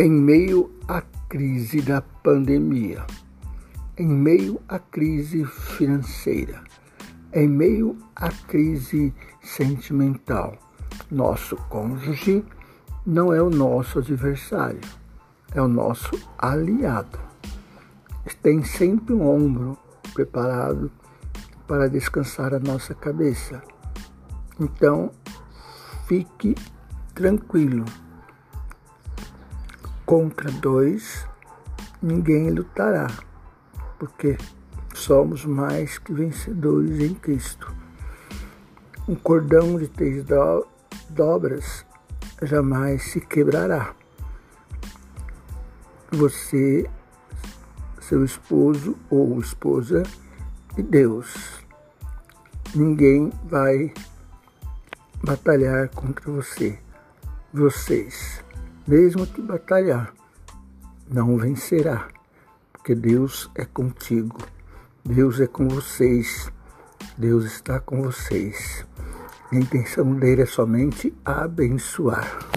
Em meio à crise da pandemia, em meio à crise financeira, em meio à crise sentimental, nosso cônjuge não é o nosso adversário, é o nosso aliado. Tem sempre um ombro preparado para descansar a nossa cabeça. Então, fique tranquilo Contra dois, ninguém lutará, porque somos mais que vencedores em Cristo. Um cordão de três do dobras jamais se quebrará. Você, seu esposo ou esposa e Deus. Ninguém vai batalhar contra você. Vocês mesmo que batalhar, não vencerá, porque Deus é contigo, Deus é com vocês, Deus está com vocês. A intenção dele é somente abençoar.